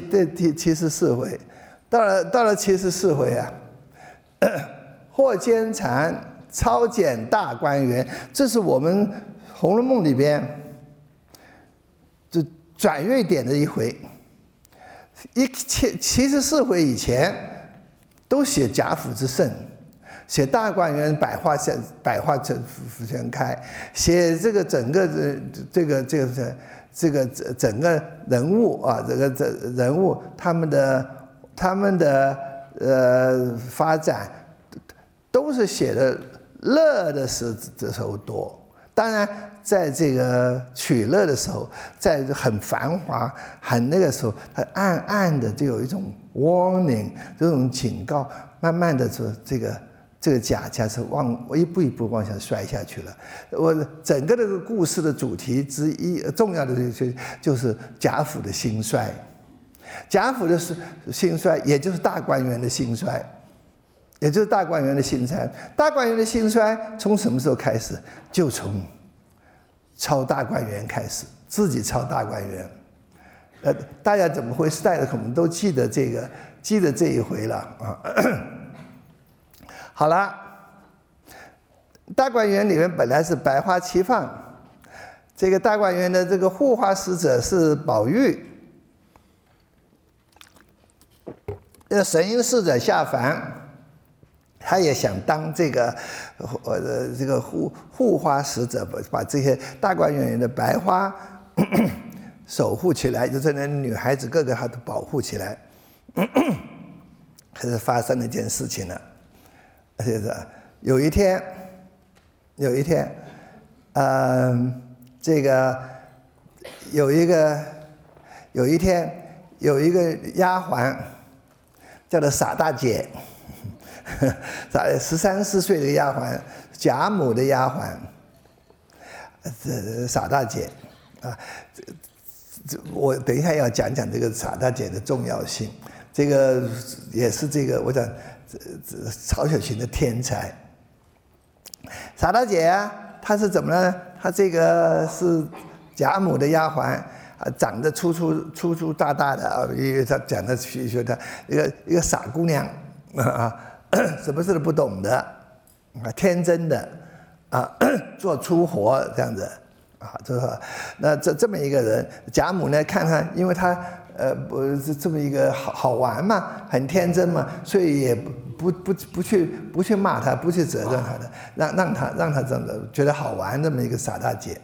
这第七十四回，到了到了七十四回啊，霍坚禅超检大观园，这是我们《红楼梦》里边这转锐点的一回。一七七十四回以前都写贾府之盛，写大观园百花盛百花盛全开，写这个整个这这个这个这个整整个人物啊，这个这人物他们的他们的呃发展都是写的乐的时的时候多。当然，在这个取乐的时候，在很繁华、很那个时候，它暗暗的就有一种 warning，这种警告，慢慢的说这个这个贾家是往一步一步往下摔下去了。我整个这个故事的主题之一，重要的就就是贾府的兴衰，贾府的是兴衰，也就是大观园的兴衰。也就是大观园的兴衰，大观园的兴衰从什么时候开始？就从抄大观园开始，自己抄大观园。呃，大家怎么回事？大家可能都记得这个，记得这一回了啊。好了，大观园里面本来是百花齐放，这个大观园的这个护花使者是宝玉，这神瑛侍者下凡。他也想当这个，呃，这个护护花使者，把把这些大观园里的白花 守护起来，就是那女孩子个个他都保护起来。可是发生了一件事情了，就是有一天，有一天，嗯，这个有一个有一天有一个丫鬟叫做傻大姐。傻十三四岁的丫鬟，贾母的丫鬟，这傻大姐啊，这这我等一下要讲讲这个傻大姐的重要性。这个也是这个，我讲这这曹雪芹的天才。傻大姐啊，她是怎么呢？她这个是贾母的丫鬟啊，长得粗粗粗粗大大的啊，因为她讲的说她一个一个傻姑娘啊。什么事都不懂的，啊，天真的，啊，做粗活这样子，啊，这个，那这这么一个人，贾母呢，看看，因为他，呃，不是这么一个好好玩嘛，很天真嘛，所以也不不不去不去骂他，不去责任他的，让让他让他这么觉得好玩这么一个傻大姐。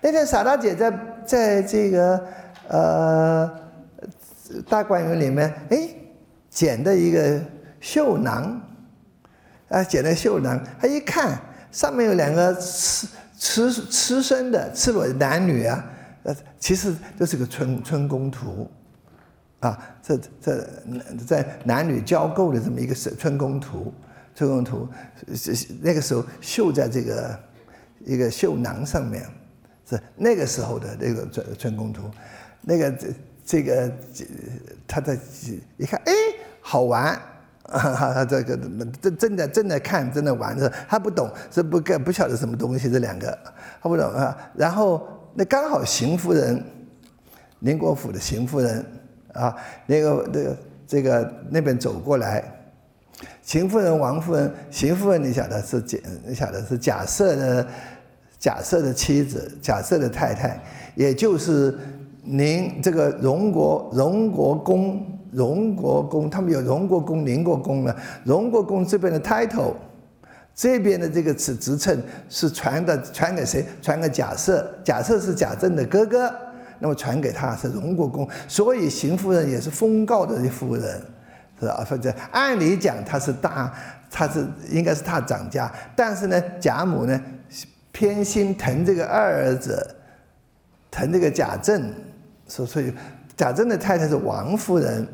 那天傻大姐在在这个呃大观园里面，哎，捡的一个。绣囊，啊，捡的绣囊，他一看上面有两个赤赤赤身的赤裸的男女啊，呃，其实这是个春春宫图，啊，这这在男女交媾的这么一个是春宫图，春宫图是那个时候绣在这个一个绣囊上面，是那个时候的那个春春宫图，那个这这个他的一看，哎，好玩。啊，这个正正在正在看正在玩的，他不懂，是不不不晓得什么东西，这两个他不懂啊。然后那刚好邢夫人，宁国府的邢夫人啊，那个那个这个那边走过来，邢夫人、王夫人、邢夫人，你晓得是假，你晓得是假设的，假设的妻子，假设的太太，也就是您这个荣国荣国公。荣国公，他们有荣国公、宁国公了。荣国公这边的 title，这边的这个职职称是传的，传给谁？传给贾赦。贾赦是贾政的哥哥，那么传给他是荣国公。所以邢夫人也是封诰的夫人，是吧？或者按理讲他是大，他是应该是他长家，但是呢，贾母呢偏心疼这个二儿子，疼这个贾政，所所以贾政的太太是王夫人。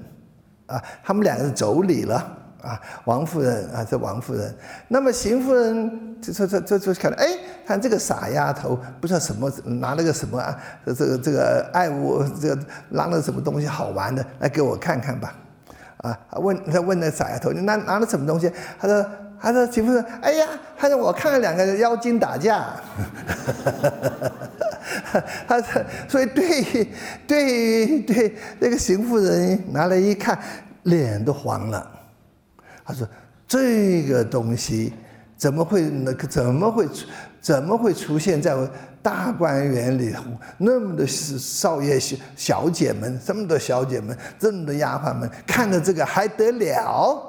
啊，他们两个是妯娌了啊，王夫人啊，这王夫人。那么邢夫人就说这这就看，哎，看这个傻丫头，不知道什么拿了个什么啊，这个这个爱物，这个拿了什么东西好玩的，来给我看看吧。啊，问他问那傻丫头，你拿拿了什么东西？他说，他说邢夫人，哎呀，他说我看了两个妖精打架。他说所以对对对那个邢夫人拿来一看，脸都黄了。他说：“这个东西怎么会那个怎么会怎么会出现在大观园里头？那么多少爷小小姐们，这么多小姐们，这么多丫鬟们，看着这个还得了？”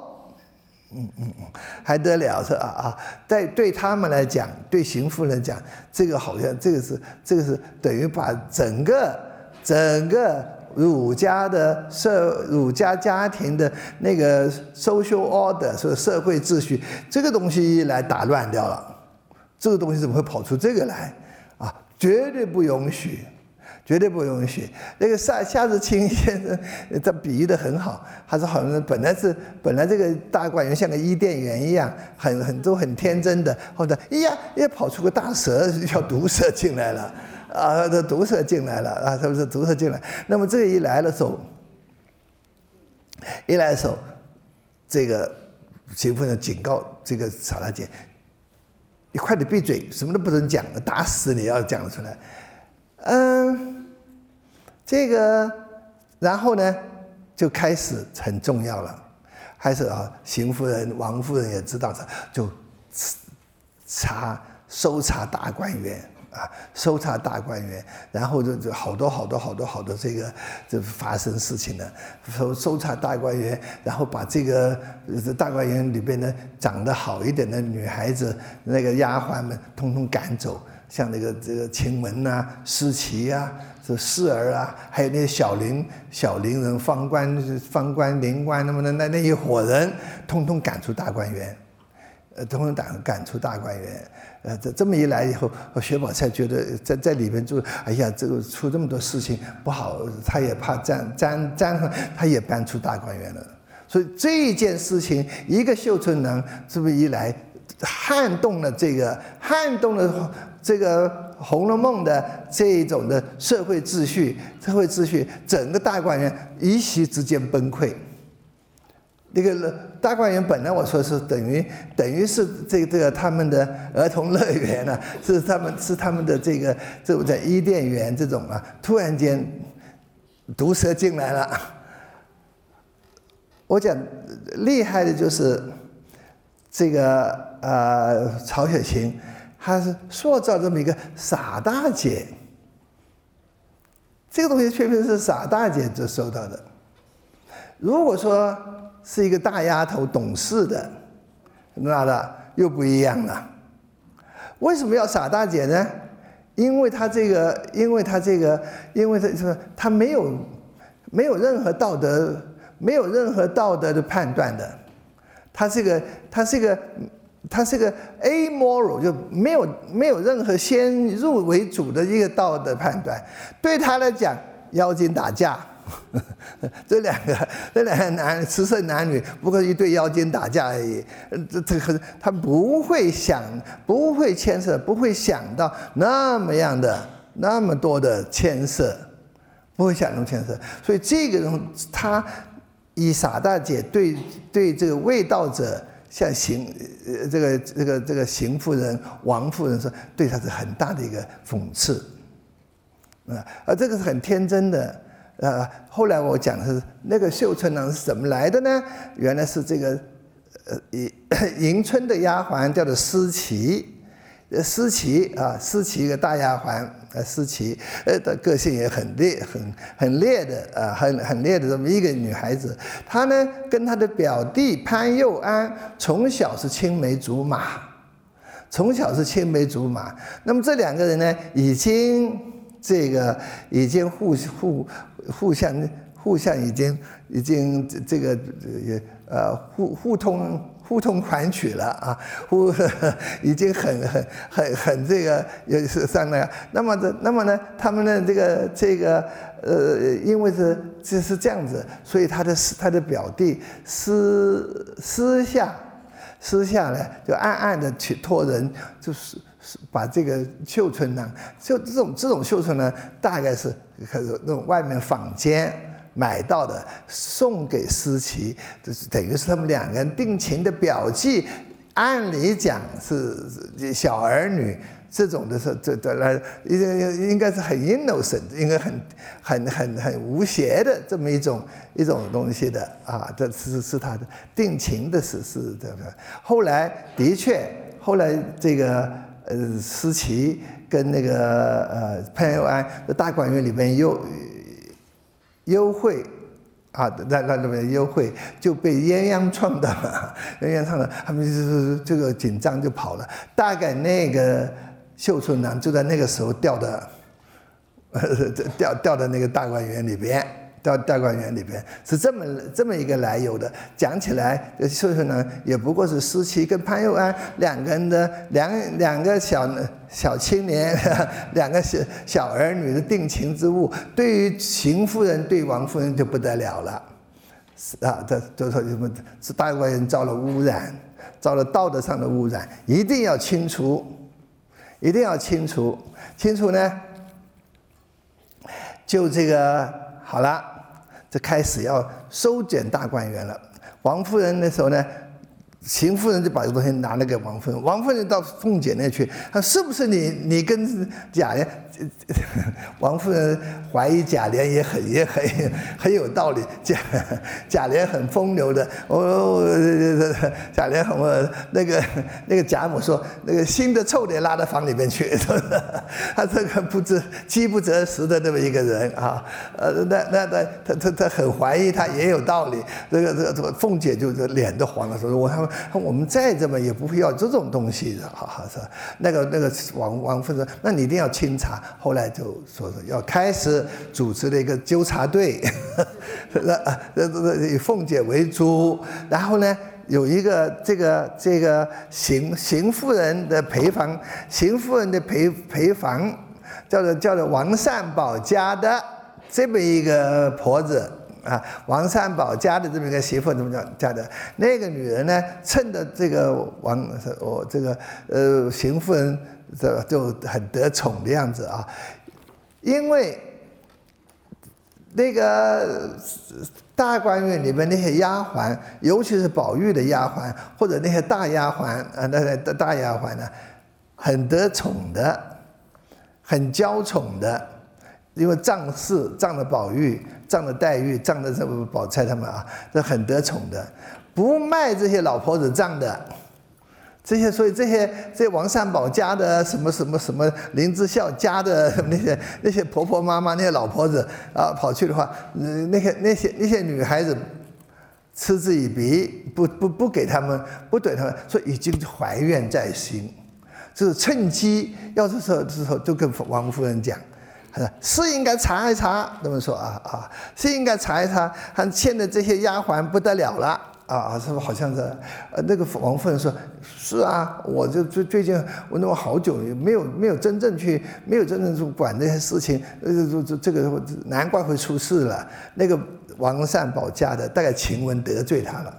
嗯嗯嗯，还得了是啊啊，在对他们来讲，对邢夫人讲，这个好像这个是这个是等于把整个整个儒家的社儒家家庭的那个 social order 是社会秩序这个东西来打乱掉了。这个东西怎么会跑出这个来啊？绝对不允许。绝对不允许。那个夏夏志清先生，他比喻的很好。他说，好像本来是本来这个大观园像个伊甸园一样，很很都很天真的，或者哎呀，又跑出个大蛇，一条毒蛇进来了，啊，这毒蛇进来了啊，是不是毒蛇进来？那么这个一来的时候，一来的时候，这个秦夫人警告这个傻大姐：“你快点闭嘴，什么都不准讲，打死你要讲出来。”嗯，这个，然后呢，就开始很重要了，开始啊，邢夫人、王夫人也知道，就查搜查大观园啊，搜查大观园，然后就就好多好多好多好多这个就发生事情了，搜搜查大观园，然后把这个大观园里边的长得好一点的女孩子那个丫鬟们通通赶走。像那个这个晴雯呐、思琪呀、这侍儿啊，还有那些小伶小伶人、方官、方官、灵官，那么的那那一伙人，通通赶出大观园，呃，通通赶赶出大观园。呃，这这么一来以后，薛宝钗觉得在在里面住，哎呀，这个出这么多事情不好，他也怕沾沾沾上，他也搬出大观园了。所以这件事情，一个绣春囊，这么一来，撼动了这个，撼动了。这个《红楼梦》的这一种的社会秩序，社会秩序，整个大观园一夕之间崩溃。那个大观园本来我说是等于等于是这这个他们的儿童乐园啊，是他们是他们的这个这在伊甸园这种啊，突然间毒蛇进来了。我讲厉害的就是这个呃曹雪芹。他是塑造这么一个傻大姐，这个东西确实是傻大姐就收到的。如果说是一个大丫头懂事的，那的又不一样了。为什么要傻大姐呢？因为她这个，因为她这个，因为她是她没有没有任何道德，没有任何道德的判断的。她这个，她是个。她是个 amoral，就没有没有任何先入为主的一个道德判断。对她来讲，妖精打架，这两个这两个男雌色男女不过一对妖精打架而已。这这个他不会想，不会牵涉，不会想到那么样的那么多的牵涉，不会想那么牵涉。所以这个人他以傻大姐对对这个卫道者。像邢呃这个这个这个邢夫人王夫人说，对他是很大的一个讽刺，啊，而这个是很天真的，呃，后来我讲的是那个绣春囊是怎么来的呢？原来是这个呃迎 迎春的丫鬟叫做思琪。呃思琪啊，思琪一个大丫鬟，呃，思琪，呃，的个性也很烈，很很烈的啊，很很烈的这么一个女孩子。她呢，跟她的表弟潘佑安从小是青梅竹马，从小是青梅竹马。那么这两个人呢，已经这个已经互互互相互相已经已经这个也呃互互通。互通款曲了。啊，互已经很很很很这个也是上了。那么这那么呢，他们的这个这个呃，因为是这是这样子，所以他的他的表弟私私下私下呢，就暗暗的去托人，就是把这个绣春囊，就这种这种绣春囊，大概是可是那种外面坊间。买到的送给思琪，就是等于是他们两个人定情的表记。按理讲是小儿女，这种的是这这来应应应该是很 innocent，应该很很很很无邪的这么一种一种东西的啊，这是是他的定情的是是这个。后来的确，后来这个呃思琪跟那个呃潘友安的大观园里面优优惠。啊，那那里面优惠就被鸳鸯撞到了，鸳鸯撞了，他们就是这个紧张就跑了。大概那个秀春呢就在那个时候掉的，呃，掉掉到那个大观园里边。到大观园里边是这么这么一个来由的。讲起来，秀秀呢也不过是思齐跟潘佑安两个人的两两个小小青年，两个小小儿女的定情之物。对于邢夫人对王夫人就不得了了，啊，这就说什么是大观园遭了污染，遭了道德上的污染，一定要清除，一定要清除，清除呢，就这个好了。就开始要收减大观园了。王夫人那时候呢，邢夫人就把这东西拿了给王夫人。王夫人到凤姐那去，她是不是你你跟贾琏？王夫人怀疑贾琏也很也很很有道理，贾贾琏很风流的。哦，贾琏很那个那个贾母说，那个新的臭脸拉到房里面去，他这个不知饥不择食的那么一个人啊。呃，那那那他他他很怀疑他也有道理。这个这个这个凤姐就脸都黄了，说我他们我们再怎么也不会要这种东西的，哈哈是那个那个王王夫人，那你一定要清查。后来就说是要开始组织了一个纠察队，那那那以凤姐为主，然后呢有一个这个这个邢邢夫人的陪房，邢夫人的陪陪房叫做叫做王善保家的这么一个婆子啊，王善保家的这么一个媳妇怎么讲家的那个女人呢，趁着这个王我这个呃邢夫人。这就很得宠的样子啊，因为那个大观园里面那些丫鬟，尤其是宝玉的丫鬟或者那些大丫鬟啊，那那大丫鬟呢，很得宠的，很娇宠的，因为仗势仗着宝玉，仗了黛玉，仗了这个宝钗他们啊，这很得宠的，不卖这些老婆子账的。这些，所以这些这王善保家的什么什么什么林之孝家的那些那些婆婆妈妈那些老婆子啊，跑去的话，嗯，那些那些那些女孩子嗤之以鼻，不不不给他们，不怼他们，说已经怀怨在心，就是趁机要是说时候就跟王夫人讲，是应该查一查，那么说啊啊，是应该查一查，还欠的这些丫鬟不得了了。啊，是不好像是，呃，那个王夫人说，是啊，我就最最近我那么好久没有没有真正去，没有真正去管这些事情，呃，这这这个难怪会出事了。那个王善保家的，大概晴雯得罪他了，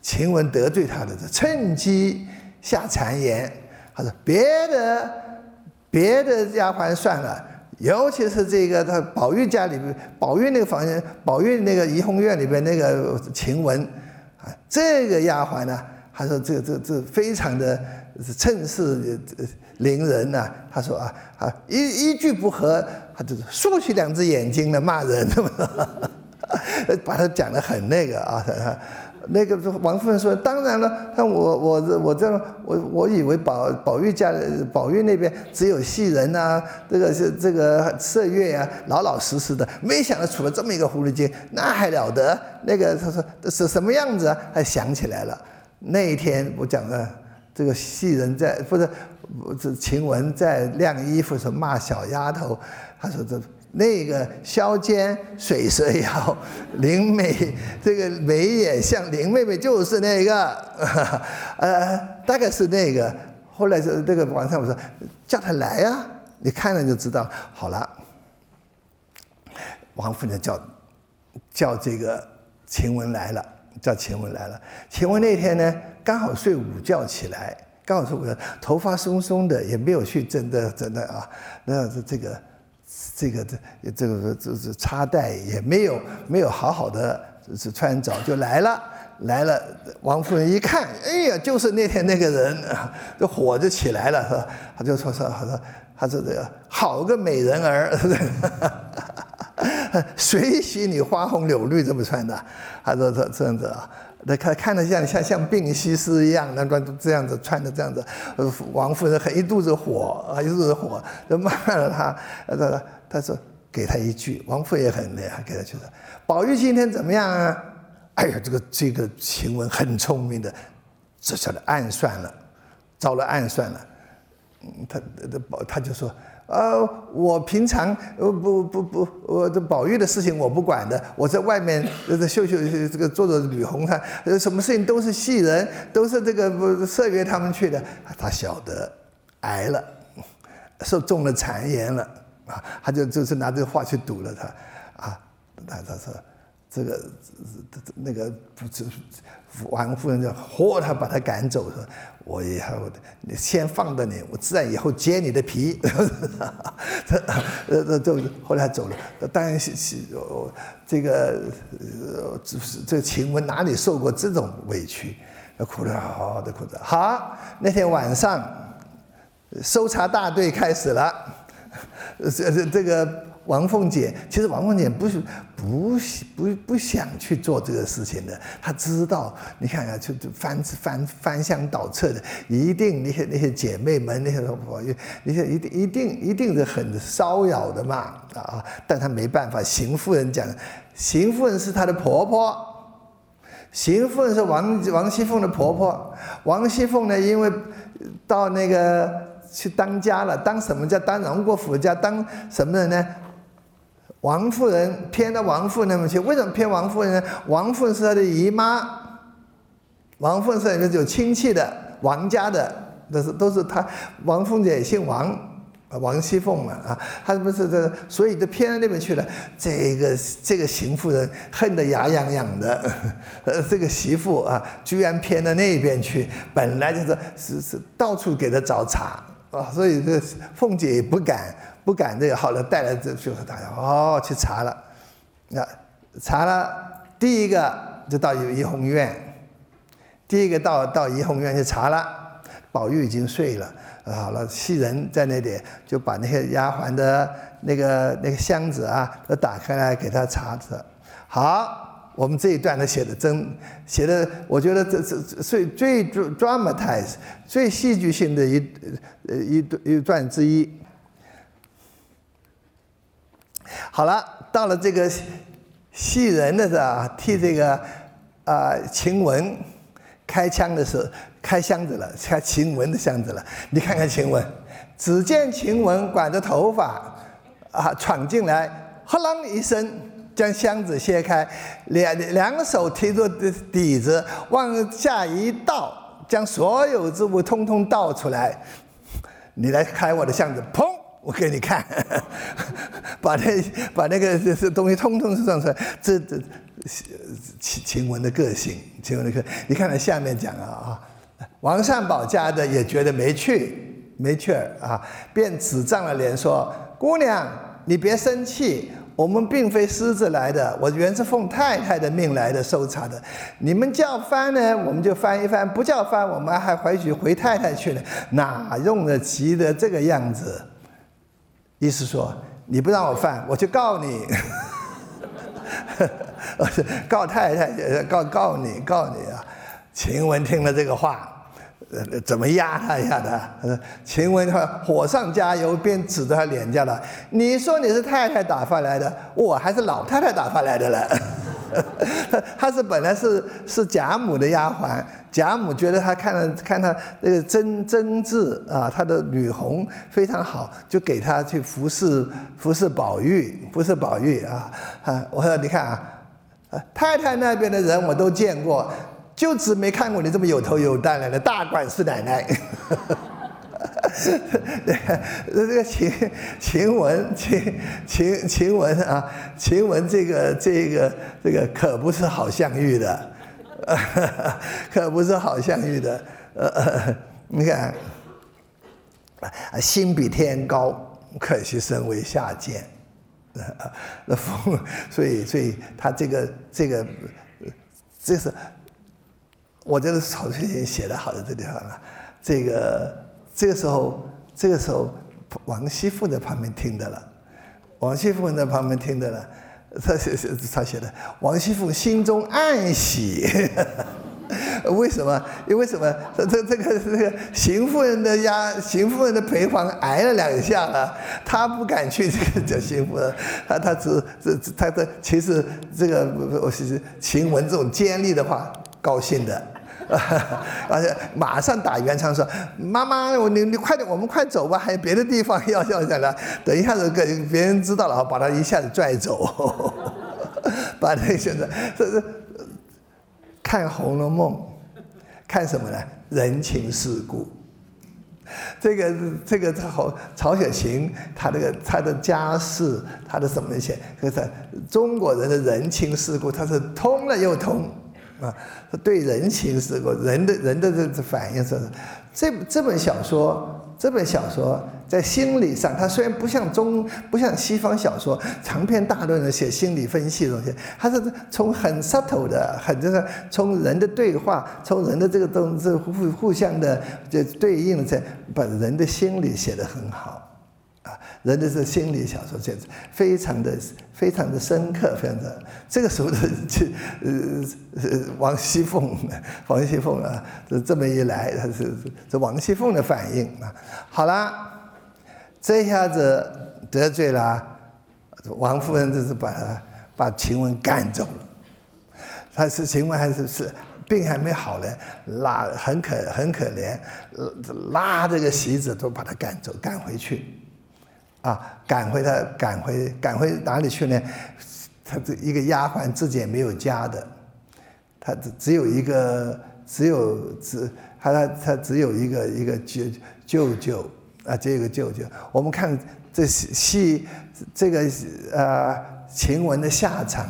晴雯得罪他的，趁机下谗言。他说别的别的丫鬟算了，尤其是这个他宝玉家里面，宝玉那个房间，宝玉那个怡红院里边那个晴雯。啊这个丫鬟呢，他说这这这非常的趁势凌人呐。他说啊啊一一句不合，他就竖起两只眼睛来骂人，把他讲的很那个啊。那个王夫人说：“当然了，像我我我这样，我我以为宝宝玉家宝玉那边只有戏人呐，这个是这个麝月啊，老老实实的，没想到出了这么一个狐狸精，那还了得？那个他说是什么样子啊？他想起来了，那一天我讲的这个戏人在不是这晴雯在晾衣服时候骂小丫头，他说这。”那个削尖水蛇腰，林美这个眉眼像林妹妹就是那个，呃，大概是那个。后来是那个王上我说叫他来呀，你看了就知道。好了，王夫人叫叫这个晴雯来了，叫晴雯来了。晴雯那天呢，刚好睡午觉起来，刚好睡午觉，头发松松的，也没有去真的真的啊，那是这个。这个这这个这这插袋也没有没有好好的是穿着就来了来了，王夫人一看，哎呀，就是那天那个人，这火就起来了，是吧？他就说说，他说他说这个好个美人儿，谁许你花红柳绿这么穿的？他说这这样子啊，那看看着像像像病西施一样，那个这样子穿的这样子，王夫人很一肚子火啊，一肚子火，就骂了他。他他说给他一句，王夫人也很厉害，给他就说，宝玉今天怎么样啊？哎呀，这个这个晴雯很聪明的，这下子暗算了，遭了暗算了。嗯，他他宝他就说，呃，我平常呃不不不，我这宝玉的事情我不管的，我在外面呃秀秀这个做做女红他，呃什么事情都是戏人，都是这个不麝月他们去的。他晓得挨了，受中了谗言了啊，他就就是拿这个话去堵了他啊，他他说。这个这这那个不这王夫人就活他把他赶走说，我以后你先放着你，我自然以后揭你的皮。这这这后来走了，当然是是这个呃这这晴雯哪里受过这种委屈，哭得好好的哭着。好，那天晚上搜查大队开始了，这这这个。王凤姐其实王凤姐不是不不不想去做这个事情的，她知道，你看看就就翻翻翻箱倒册的，一定那些那些姐妹们那些朋友，那些一定一定一定是很骚扰的嘛啊！但她没办法，邢夫人讲，邢夫人是她的婆婆，邢夫人是王王熙凤的婆婆，王熙凤呢，因为到那个去当家了，当什么叫当荣国府家当什么人呢？王夫人偏到王夫人那边去，为什么偏王夫人呢？王夫人是她的姨妈，王夫人是里面有亲戚的，王家的，都是都是她。王凤姐也姓王，王熙凤嘛啊，她不是这，所以就偏到那边去了。这个这个邢夫人恨得牙痒痒的，呃，这个媳妇啊，居然偏到那边去，本来就是是是到处给她找茬啊，所以这凤姐也不敢。不敢这个，好了，带来这就是大家哦去查了，那查了第一个就到怡红院，第一个到到怡红院去查了，宝玉已经睡了，好了，袭人在那里就把那些丫鬟的那个那个箱子啊都打开来给他查着。好，我们这一段呢写的真写的，我觉得这这最最 dramatize 最戏剧性的一呃一一段之一。好了，到了这个戏人的是替这个啊晴雯开枪的时候，开箱子了，开晴雯的箱子了。你看看晴雯，只见晴雯管着头发啊闯进来，呼啷一声将箱子掀开，两两手提着底子往下一倒，将所有之物通通倒出来。你来开我的箱子，砰！我给你看，把那把那个这这东西通通是放出来。这这晴晴雯的个性，晴雯的个性，你看看下面讲啊啊，王善保家的也觉得没趣没趣儿啊，便指涨了脸说：“姑娘，你别生气，我们并非私自来的，我原是奉太太的命来的搜查的。你们叫翻呢，我们就翻一翻；不叫翻，我们还回去回太太去了。哪用得急的这个样子？”意思说，你不让我犯，我去告你，告太太，告告你，告你啊！晴雯听了这个话，呃，怎么压他一下的？晴雯火上加油，便指着他脸颊了：“你说你是太太打发来的，我还是老太太打发来的了。” 他是本来是是贾母的丫鬟，贾母觉得他看了看他那个真真挚啊，他的女红非常好，就给他去服侍服侍宝玉，服侍宝玉啊啊！我说你看啊，太太那边的人我都见过，就只没看过你这么有头有胆的大管事奶奶。这个晴晴雯晴晴晴雯啊，晴雯这个这个这个可不是好相遇的，可不是好相遇的。呃，你看，心比天高，可惜身为下贱。那风，所以所以他这个这个，这是我觉得曹雪芹写的好在这地方了。这个这个时候，这个时候，王熙凤在旁边听的了。王熙凤在旁边听的了，他写写他写的，王熙凤心中暗喜。为什么？因为什么？这这这个这个邢夫人的家，邢夫人的陪房挨了两下了，他不敢去这个叫邢夫人，他他只这这他的其实这个我是晴雯这种尖利的话高兴的，而且马上打圆场说：“妈妈，我你你快点，我们快走吧，还有别的地方要要下来，等一下子给别人知道了，把他一下子拽走，把那现在这这。”看《红楼梦》，看什么呢？人情世故。这个这个曹曹雪芹，他这个他的家世，他的什么那些，就是中国人的人情世故，他是通了又通啊。对人情世故，人的人的这这反应是，这这本小说。这本小说在心理上，它虽然不像中不像西方小说长篇大论的写心理分析东西，它是从很 subtle 的，很就是从人的对话，从人的这个东这互互相的这对应的在把人的心理写得很好。人的这心理小说，简直非常的、非常的深刻，非常的。这个时候的这呃呃，王熙凤，王熙凤啊，这这么一来，他是这王熙凤的反应啊。好了，这下子得罪了王夫人，就是把把晴雯赶走了。他是晴雯还是是病还没好呢，拉很可很可怜，拉这个席子都把他赶走，赶回去。啊，赶回他，赶回赶回哪里去呢？他这一个丫鬟自己也没有家的，他只只有一个，只有只他他他只有一个一个舅舅舅啊，只有一个舅舅。我们看这戏这个呃晴雯的下场，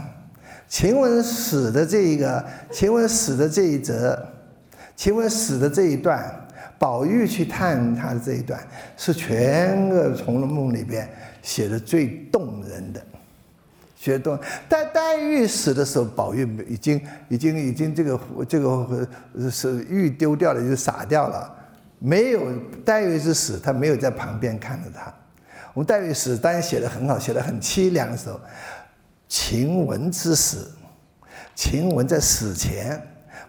晴雯死的这一个，晴雯死的这一则，晴雯死的这一段。宝玉去探他的这一段，是全个《红楼梦》里边写的最动人的。写动，但黛玉死的时候，宝玉已经已经已经这个这个是玉丢掉了，就傻掉了。没有黛玉之死，他没有在旁边看着他。我们黛玉死当然写的很好，写的很凄凉的时候，晴雯之死，晴雯在死前，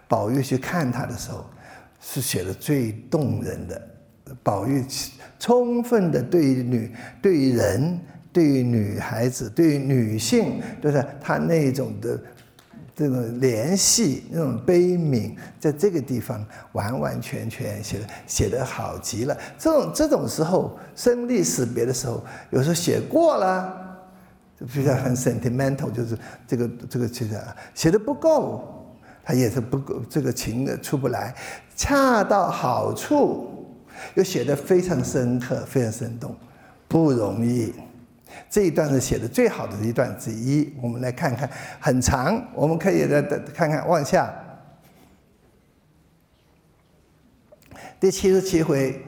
宝玉去看他的时候。是写的最动人的，宝玉充分的对于女、对于人、对于女孩子、对于女性，就是他那种的这种联系、那种悲悯，在这个地方完完全全写的写的好极了。这种这种时候生离死别的时候，有时候写过了，就比较很 sentimental，就是这个这个其实写的不够。他也是不够，这个情的出不来，恰到好处，又写的非常深刻，非常生动，不容易。这一段是写的最好的一段之一。我们来看看，很长，我们可以再看看往下。第七十七回，